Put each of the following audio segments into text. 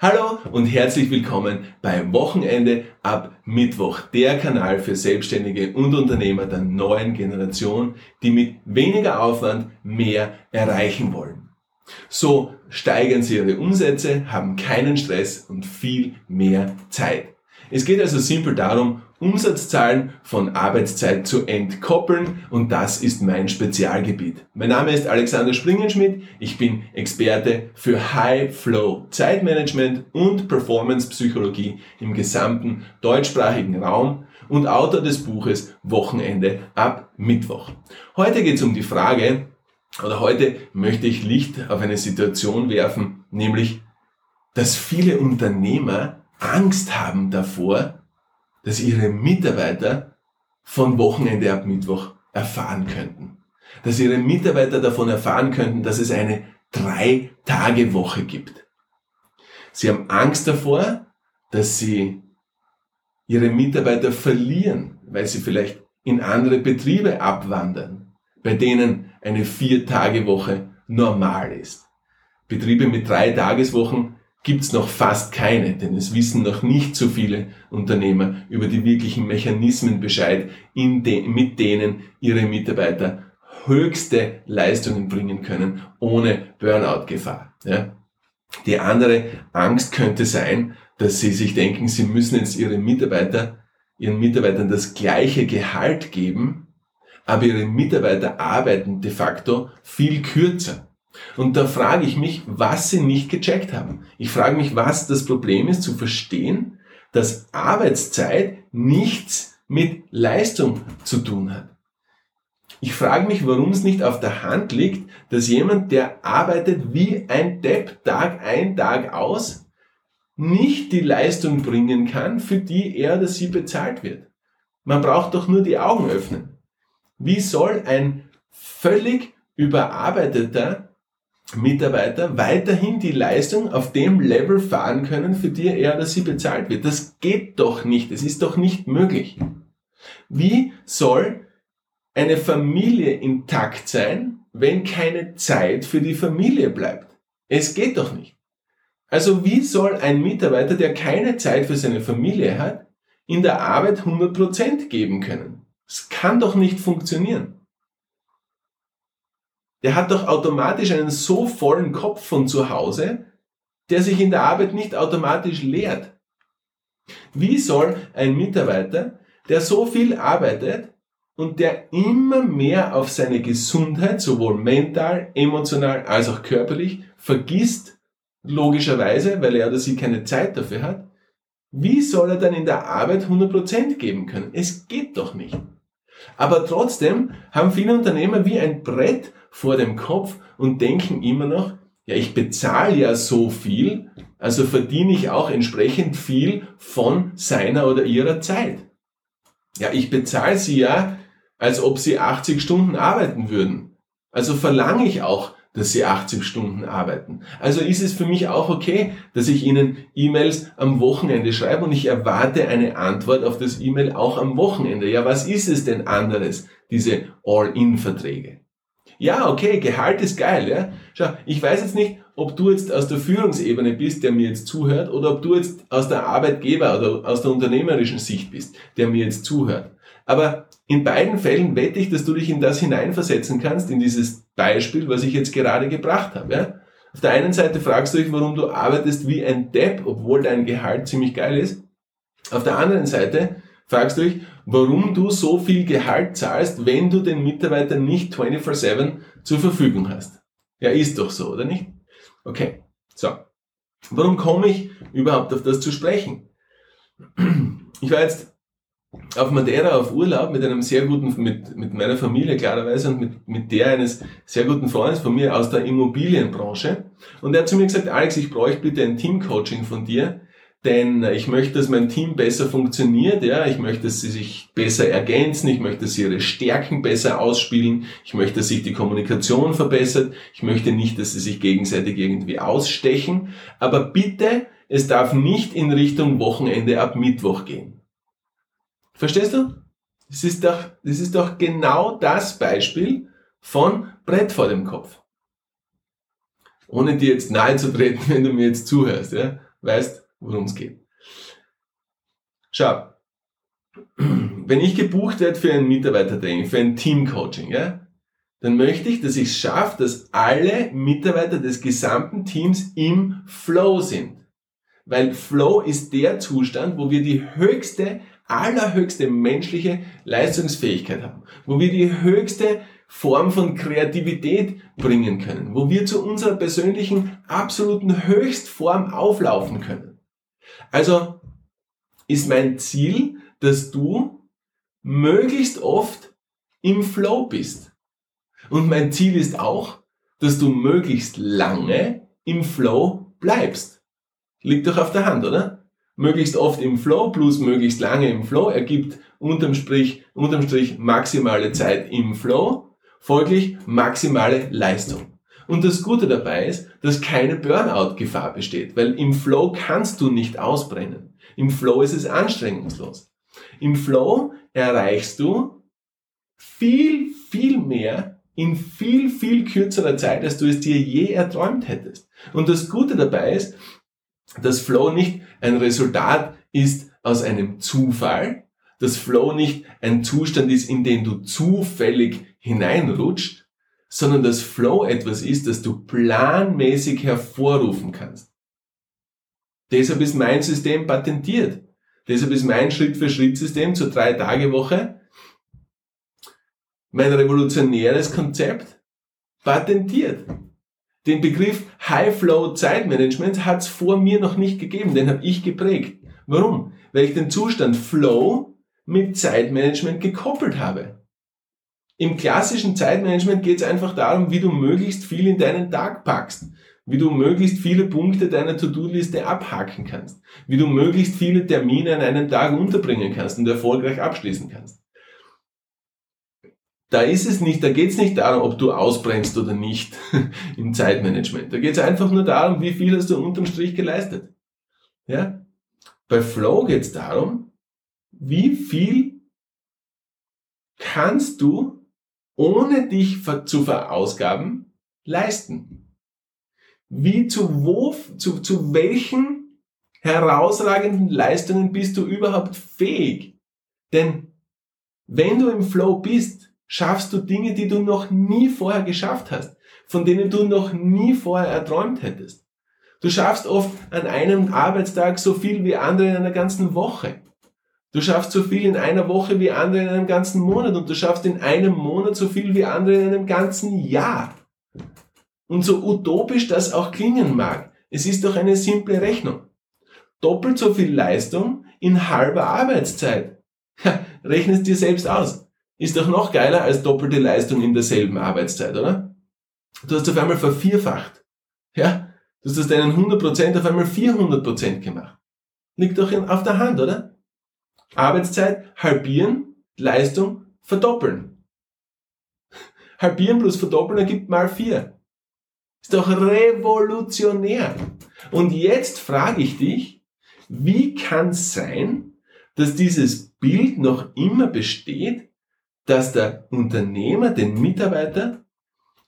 Hallo und herzlich willkommen beim Wochenende ab Mittwoch, der Kanal für Selbstständige und Unternehmer der neuen Generation, die mit weniger Aufwand mehr erreichen wollen. So steigern sie ihre Umsätze, haben keinen Stress und viel mehr Zeit. Es geht also simpel darum, Umsatzzahlen von Arbeitszeit zu entkoppeln und das ist mein Spezialgebiet. Mein Name ist Alexander Springenschmidt, ich bin Experte für High Flow Zeitmanagement und Performance Psychologie im gesamten deutschsprachigen Raum und Autor des Buches Wochenende ab Mittwoch. Heute geht es um die Frage, oder heute möchte ich Licht auf eine Situation werfen, nämlich, dass viele Unternehmer Angst haben davor, dass ihre Mitarbeiter von Wochenende ab Mittwoch erfahren könnten. Dass ihre Mitarbeiter davon erfahren könnten, dass es eine Drei-Tage-Woche gibt. Sie haben Angst davor, dass sie ihre Mitarbeiter verlieren, weil sie vielleicht in andere Betriebe abwandern, bei denen eine Vier-Tage-Woche normal ist. Betriebe mit drei Tageswochen gibt's noch fast keine, denn es wissen noch nicht so viele Unternehmer über die wirklichen Mechanismen Bescheid, de mit denen ihre Mitarbeiter höchste Leistungen bringen können, ohne Burnout-Gefahr. Ja? Die andere Angst könnte sein, dass sie sich denken, sie müssen jetzt ihre Mitarbeiter, ihren Mitarbeitern das gleiche Gehalt geben, aber ihre Mitarbeiter arbeiten de facto viel kürzer. Und da frage ich mich, was sie nicht gecheckt haben. Ich frage mich, was das Problem ist, zu verstehen, dass Arbeitszeit nichts mit Leistung zu tun hat. Ich frage mich, warum es nicht auf der Hand liegt, dass jemand, der arbeitet wie ein Depp Tag ein, Tag aus, nicht die Leistung bringen kann, für die er oder sie bezahlt wird. Man braucht doch nur die Augen öffnen. Wie soll ein völlig überarbeiteter Mitarbeiter weiterhin die Leistung auf dem Level fahren können, für die er oder sie bezahlt wird. Das geht doch nicht. Es ist doch nicht möglich. Wie soll eine Familie intakt sein, wenn keine Zeit für die Familie bleibt? Es geht doch nicht. Also wie soll ein Mitarbeiter, der keine Zeit für seine Familie hat, in der Arbeit 100% geben können? Das kann doch nicht funktionieren der hat doch automatisch einen so vollen Kopf von zu Hause, der sich in der Arbeit nicht automatisch leert. Wie soll ein Mitarbeiter, der so viel arbeitet und der immer mehr auf seine Gesundheit, sowohl mental, emotional als auch körperlich, vergisst, logischerweise, weil er oder sie keine Zeit dafür hat, wie soll er dann in der Arbeit 100% geben können? Es geht doch nicht. Aber trotzdem haben viele Unternehmer wie ein Brett vor dem Kopf und denken immer noch, ja, ich bezahle ja so viel, also verdiene ich auch entsprechend viel von seiner oder ihrer Zeit. Ja, ich bezahle sie ja, als ob sie 80 Stunden arbeiten würden. Also verlange ich auch, dass sie 80 Stunden arbeiten. Also ist es für mich auch okay, dass ich ihnen E-Mails am Wochenende schreibe und ich erwarte eine Antwort auf das E-Mail auch am Wochenende. Ja, was ist es denn anderes, diese All-In-Verträge? Ja, okay, Gehalt ist geil, ja. Schau, ich weiß jetzt nicht, ob du jetzt aus der Führungsebene bist, der mir jetzt zuhört, oder ob du jetzt aus der Arbeitgeber oder aus der unternehmerischen Sicht bist, der mir jetzt zuhört. Aber in beiden Fällen wette ich, dass du dich in das hineinversetzen kannst, in dieses Beispiel, was ich jetzt gerade gebracht habe. Ja? Auf der einen Seite fragst du dich, warum du arbeitest wie ein Depp, obwohl dein Gehalt ziemlich geil ist. Auf der anderen Seite fragst du dich, warum du so viel Gehalt zahlst, wenn du den Mitarbeiter nicht 24-7 zur Verfügung hast. Ja, ist doch so, oder nicht? Okay, so. Warum komme ich überhaupt auf das zu sprechen? Ich war jetzt auf Madeira auf Urlaub mit einem sehr guten, mit, mit meiner Familie klarerweise und mit, mit der eines sehr guten Freundes von mir aus der Immobilienbranche. Und er hat zu mir gesagt, Alex, ich bräuchte bitte ein Teamcoaching von dir, denn ich möchte, dass mein Team besser funktioniert, ja, ich möchte, dass sie sich besser ergänzen, ich möchte, dass sie ihre Stärken besser ausspielen, ich möchte, dass sich die Kommunikation verbessert, ich möchte nicht, dass sie sich gegenseitig irgendwie ausstechen, aber bitte, es darf nicht in Richtung Wochenende ab Mittwoch gehen. Verstehst du? Das ist doch, das ist doch genau das Beispiel von Brett vor dem Kopf. Ohne dir jetzt nahe zu treten, wenn du mir jetzt zuhörst, ja weißt, worum es geht. Schau, wenn ich gebucht werde für ein Mitarbeitertraining, für ein Teamcoaching, ja, dann möchte ich, dass ich es schaffe, dass alle Mitarbeiter des gesamten Teams im Flow sind. Weil Flow ist der Zustand, wo wir die höchste, allerhöchste menschliche Leistungsfähigkeit haben, wo wir die höchste Form von Kreativität bringen können, wo wir zu unserer persönlichen absoluten Höchstform auflaufen können. Also ist mein Ziel, dass du möglichst oft im Flow bist. Und mein Ziel ist auch, dass du möglichst lange im Flow bleibst. Liegt doch auf der Hand, oder? Möglichst oft im Flow plus möglichst lange im Flow ergibt unterm Strich, unterm Strich maximale Zeit im Flow, folglich maximale Leistung. Und das Gute dabei ist, dass keine Burnout-Gefahr besteht, weil im Flow kannst du nicht ausbrennen. Im Flow ist es anstrengungslos. Im Flow erreichst du viel, viel mehr in viel, viel kürzerer Zeit, als du es dir je erträumt hättest. Und das Gute dabei ist, dass Flow nicht ein Resultat ist aus einem Zufall, dass Flow nicht ein Zustand ist, in den du zufällig hineinrutscht, sondern dass Flow etwas ist, das du planmäßig hervorrufen kannst. Deshalb ist mein System patentiert. Deshalb ist mein Schritt-für-Schritt-System zur Drei-Tage-Woche mein revolutionäres Konzept patentiert. Den Begriff High-Flow-Zeitmanagement hat es vor mir noch nicht gegeben, den habe ich geprägt. Warum? Weil ich den Zustand Flow mit Zeitmanagement gekoppelt habe. Im klassischen Zeitmanagement geht es einfach darum, wie du möglichst viel in deinen Tag packst, wie du möglichst viele Punkte deiner To-Do-Liste abhaken kannst, wie du möglichst viele Termine an einem Tag unterbringen kannst und erfolgreich abschließen kannst. Da ist es nicht, da geht es nicht darum, ob du ausbrennst oder nicht im Zeitmanagement. Da geht es einfach nur darum, wie viel hast du unterm Strich geleistet. Ja? Bei Flow geht es darum, wie viel kannst du, ohne dich zu verausgaben, leisten? Wie zu wo, zu, zu welchen herausragenden Leistungen bist du überhaupt fähig? Denn wenn du im Flow bist, schaffst du Dinge, die du noch nie vorher geschafft hast, von denen du noch nie vorher erträumt hättest. Du schaffst oft an einem Arbeitstag so viel wie andere in einer ganzen Woche. Du schaffst so viel in einer Woche wie andere in einem ganzen Monat und du schaffst in einem Monat so viel wie andere in einem ganzen Jahr. Und so utopisch das auch klingen mag, es ist doch eine simple Rechnung. Doppelt so viel Leistung in halber Arbeitszeit. Ja, rechnest dir selbst aus. Ist doch noch geiler als doppelte Leistung in derselben Arbeitszeit, oder? Du hast auf einmal vervierfacht. Ja? Du hast aus deinen 100% auf einmal 400% gemacht. Liegt doch auf der Hand, oder? Arbeitszeit halbieren, Leistung verdoppeln. Halbieren plus verdoppeln ergibt mal vier. Ist doch revolutionär. Und jetzt frage ich dich, wie kann es sein, dass dieses Bild noch immer besteht, dass der Unternehmer den Mitarbeiter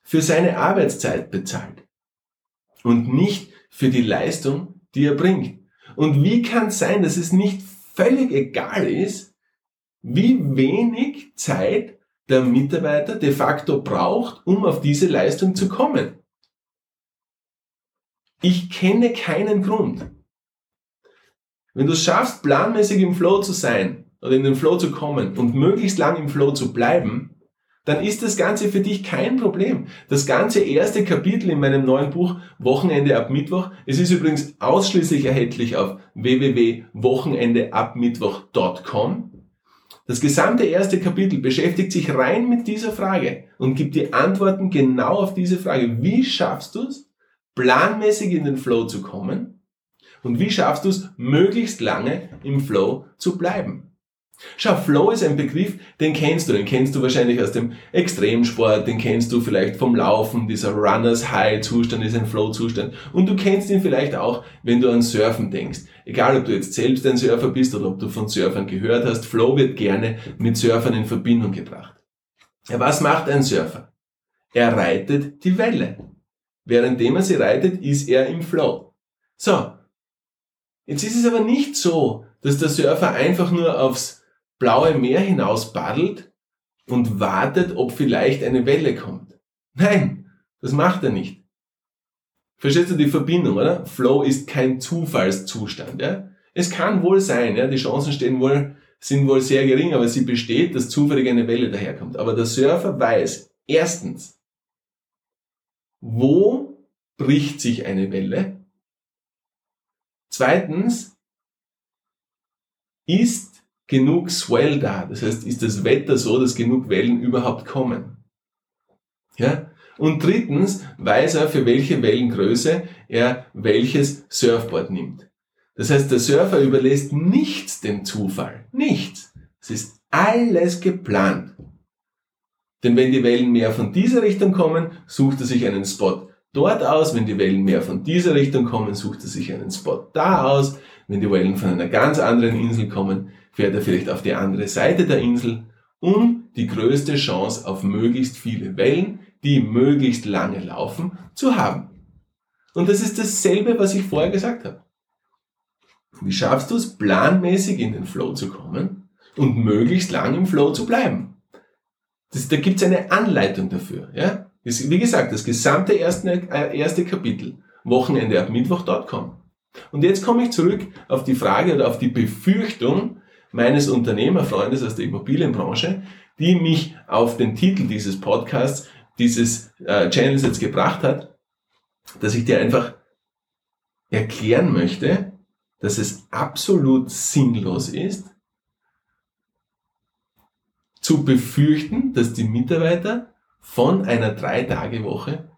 für seine Arbeitszeit bezahlt und nicht für die Leistung, die er bringt. Und wie kann es sein, dass es nicht völlig egal ist, wie wenig Zeit der Mitarbeiter de facto braucht, um auf diese Leistung zu kommen. Ich kenne keinen Grund. Wenn du es schaffst, planmäßig im Flow zu sein oder in den Flow zu kommen und möglichst lang im Flow zu bleiben, dann ist das Ganze für dich kein Problem. Das ganze erste Kapitel in meinem neuen Buch Wochenende ab Mittwoch, es ist übrigens ausschließlich erhältlich auf www.wochenendeabmittwoch.com. Das gesamte erste Kapitel beschäftigt sich rein mit dieser Frage und gibt dir Antworten genau auf diese Frage. Wie schaffst du es, planmäßig in den Flow zu kommen? Und wie schaffst du es, möglichst lange im Flow zu bleiben? Schau, Flow ist ein Begriff, den kennst du, den kennst du wahrscheinlich aus dem Extremsport, den kennst du vielleicht vom Laufen, dieser Runners High Zustand ist ein Flow Zustand und du kennst ihn vielleicht auch, wenn du an Surfen denkst. Egal, ob du jetzt selbst ein Surfer bist oder ob du von Surfern gehört hast, Flow wird gerne mit Surfern in Verbindung gebracht. Ja, was macht ein Surfer? Er reitet die Welle. Währenddem er sie reitet, ist er im Flow. So, Jetzt ist es aber nicht so, dass der Surfer einfach nur aufs blaue Meer hinaus paddelt und wartet, ob vielleicht eine Welle kommt. Nein, das macht er nicht. Verstehst du die Verbindung, oder? Flow ist kein Zufallszustand, ja? Es kann wohl sein, ja, die Chancen stehen wohl, sind wohl sehr gering, aber sie besteht, dass zufällig eine Welle daherkommt. Aber der Surfer weiß, erstens, wo bricht sich eine Welle? Zweitens, ist genug Swell da? Das heißt, ist das Wetter so, dass genug Wellen überhaupt kommen? Ja? Und drittens weiß er, für welche Wellengröße er welches Surfboard nimmt. Das heißt, der Surfer überlässt nichts dem Zufall. Nichts. Es ist alles geplant. Denn wenn die Wellen mehr von dieser Richtung kommen, sucht er sich einen Spot dort aus. Wenn die Wellen mehr von dieser Richtung kommen, sucht er sich einen Spot da aus. Wenn die Wellen von einer ganz anderen Insel kommen, fährt er vielleicht auf die andere Seite der Insel, um die größte Chance auf möglichst viele Wellen, die möglichst lange laufen, zu haben. Und das ist dasselbe, was ich vorher gesagt habe. Wie schaffst du es, planmäßig in den Flow zu kommen und möglichst lang im Flow zu bleiben? Das, da gibt es eine Anleitung dafür. Ja? Wie gesagt, das gesamte erste, äh, erste Kapitel, Wochenende ab Mittwoch.com. Und jetzt komme ich zurück auf die Frage oder auf die Befürchtung meines Unternehmerfreundes aus der Immobilienbranche, die mich auf den Titel dieses Podcasts, dieses äh, Channels jetzt gebracht hat, dass ich dir einfach erklären möchte, dass es absolut sinnlos ist, zu befürchten, dass die Mitarbeiter von einer Drei-Tage-Woche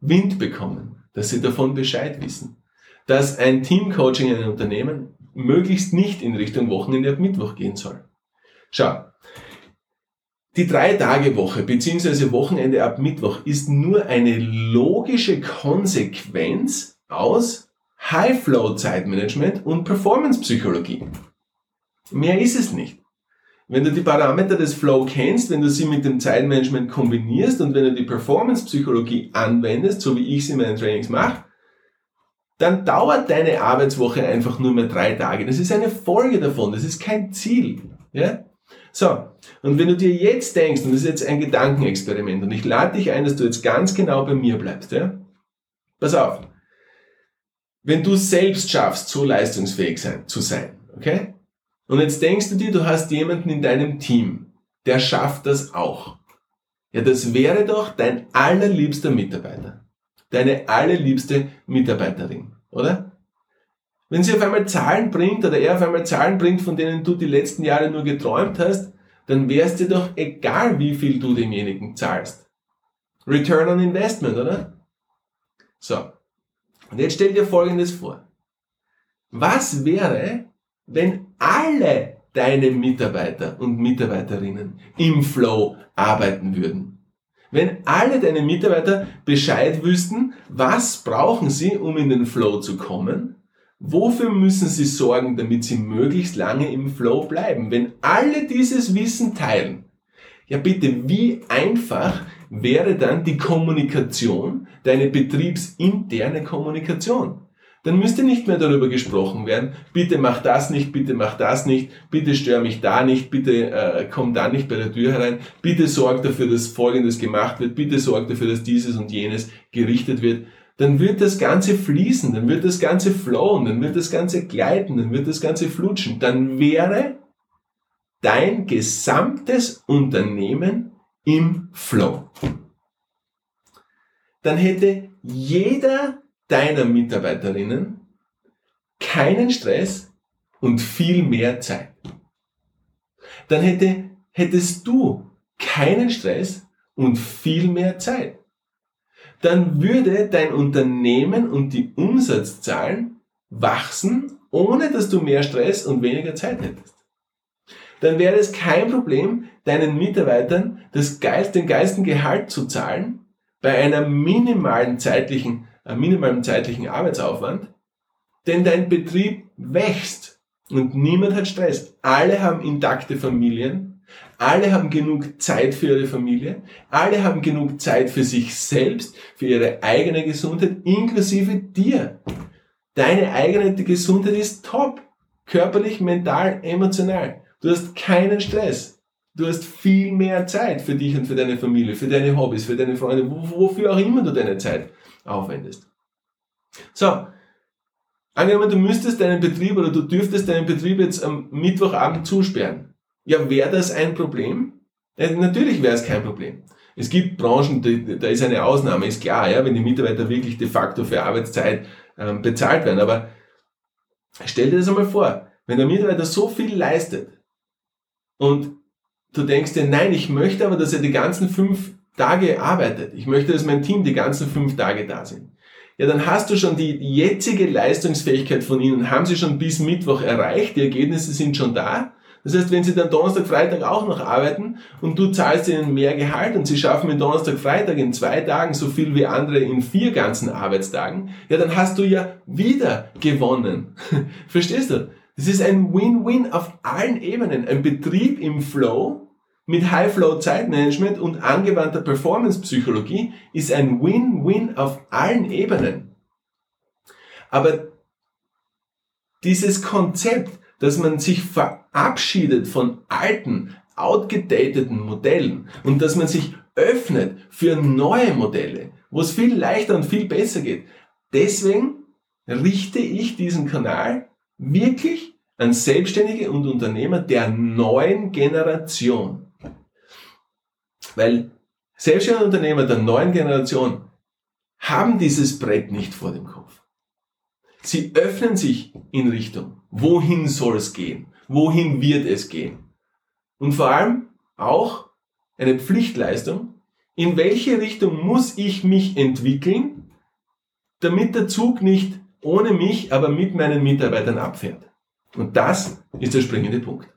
Wind bekommen, dass sie davon Bescheid wissen, dass ein Teamcoaching in einem Unternehmen möglichst nicht in Richtung Wochenende ab Mittwoch gehen soll. Schau, die Drei-Tage-Woche bzw. Wochenende ab Mittwoch ist nur eine logische Konsequenz aus High-Flow-Zeitmanagement und Performance-Psychologie. Mehr ist es nicht. Wenn du die Parameter des Flow kennst, wenn du sie mit dem Zeitmanagement kombinierst und wenn du die Performance-Psychologie anwendest, so wie ich sie in meinen Trainings mache, dann dauert deine Arbeitswoche einfach nur mehr drei Tage. Das ist eine Folge davon, das ist kein Ziel. Ja? So, und wenn du dir jetzt denkst, und das ist jetzt ein Gedankenexperiment, und ich lade dich ein, dass du jetzt ganz genau bei mir bleibst, ja? Pass auf. Wenn du selbst schaffst, so leistungsfähig sein, zu sein, okay? Und jetzt denkst du dir, du hast jemanden in deinem Team, der schafft das auch. Ja, das wäre doch dein allerliebster Mitarbeiter. Deine allerliebste Mitarbeiterin, oder? Wenn sie auf einmal Zahlen bringt oder er auf einmal Zahlen bringt, von denen du die letzten Jahre nur geträumt hast, dann wäre es dir doch egal, wie viel du demjenigen zahlst. Return on Investment, oder? So. Und jetzt stell dir Folgendes vor. Was wäre, wenn alle deine Mitarbeiter und Mitarbeiterinnen im Flow arbeiten würden? Wenn alle deine Mitarbeiter Bescheid wüssten, was brauchen sie, um in den Flow zu kommen? Wofür müssen sie sorgen, damit sie möglichst lange im Flow bleiben? Wenn alle dieses Wissen teilen, ja bitte, wie einfach wäre dann die Kommunikation, deine betriebsinterne Kommunikation? Dann müsste nicht mehr darüber gesprochen werden, bitte mach das nicht, bitte mach das nicht, bitte stör mich da nicht, bitte äh, komm da nicht bei der Tür herein, bitte sorg dafür, dass Folgendes gemacht wird, bitte sorg dafür, dass dieses und jenes gerichtet wird. Dann wird das Ganze fließen, dann wird das Ganze flowen, dann wird das Ganze gleiten, dann wird das Ganze flutschen. Dann wäre dein gesamtes Unternehmen im Flow. Dann hätte jeder deiner Mitarbeiterinnen keinen Stress und viel mehr Zeit. Dann hätte, hättest du keinen Stress und viel mehr Zeit. Dann würde dein Unternehmen und die Umsatzzahlen wachsen, ohne dass du mehr Stress und weniger Zeit hättest dann wäre es kein Problem, deinen Mitarbeitern das Geist, den geilsten Gehalt zu zahlen bei einer minimalen zeitlichen, äh, minimalen zeitlichen Arbeitsaufwand, denn dein Betrieb wächst und niemand hat Stress. Alle haben intakte Familien, alle haben genug Zeit für ihre Familie, alle haben genug Zeit für sich selbst, für ihre eigene Gesundheit, inklusive dir. Deine eigene Gesundheit ist top. Körperlich, mental, emotional. Du hast keinen Stress. Du hast viel mehr Zeit für dich und für deine Familie, für deine Hobbys, für deine Freunde, wofür auch immer du deine Zeit aufwendest. So, angenommen, du müsstest deinen Betrieb oder du dürftest deinen Betrieb jetzt am Mittwochabend zusperren. Ja, wäre das ein Problem? Ja, natürlich wäre es kein Problem. Es gibt Branchen, da ist eine Ausnahme, ist klar, ja, wenn die Mitarbeiter wirklich de facto für Arbeitszeit ähm, bezahlt werden. Aber stell dir das einmal vor, wenn der Mitarbeiter so viel leistet und du denkst dir, nein, ich möchte aber, dass er die ganzen fünf Tage arbeitet. Ich möchte, dass mein Team die ganzen fünf Tage da sind. Ja, dann hast du schon die jetzige Leistungsfähigkeit von ihnen, haben sie schon bis Mittwoch erreicht, die Ergebnisse sind schon da. Das heißt, wenn sie dann Donnerstag, Freitag auch noch arbeiten und du zahlst ihnen mehr Gehalt und sie schaffen mit Donnerstag, Freitag in zwei Tagen so viel wie andere in vier ganzen Arbeitstagen, ja, dann hast du ja wieder gewonnen. Verstehst du? Das ist ein Win-Win auf allen Ebenen. Ein Betrieb im Flow mit High-Flow-Zeitmanagement und angewandter Performance-Psychologie ist ein Win-Win auf allen Ebenen. Aber dieses Konzept, dass man sich verabschiedet von alten, outgedateten Modellen und dass man sich öffnet für neue Modelle, wo es viel leichter und viel besser geht. Deswegen richte ich diesen Kanal wirklich an Selbstständige und Unternehmer der neuen Generation. Weil Selbstständige Unternehmer der neuen Generation haben dieses Brett nicht vor dem Kopf. Sie öffnen sich in Richtung, wohin soll es gehen? Wohin wird es gehen? Und vor allem auch eine Pflichtleistung, in welche Richtung muss ich mich entwickeln, damit der Zug nicht ohne mich, aber mit meinen Mitarbeitern abfährt. Und das ist der springende Punkt.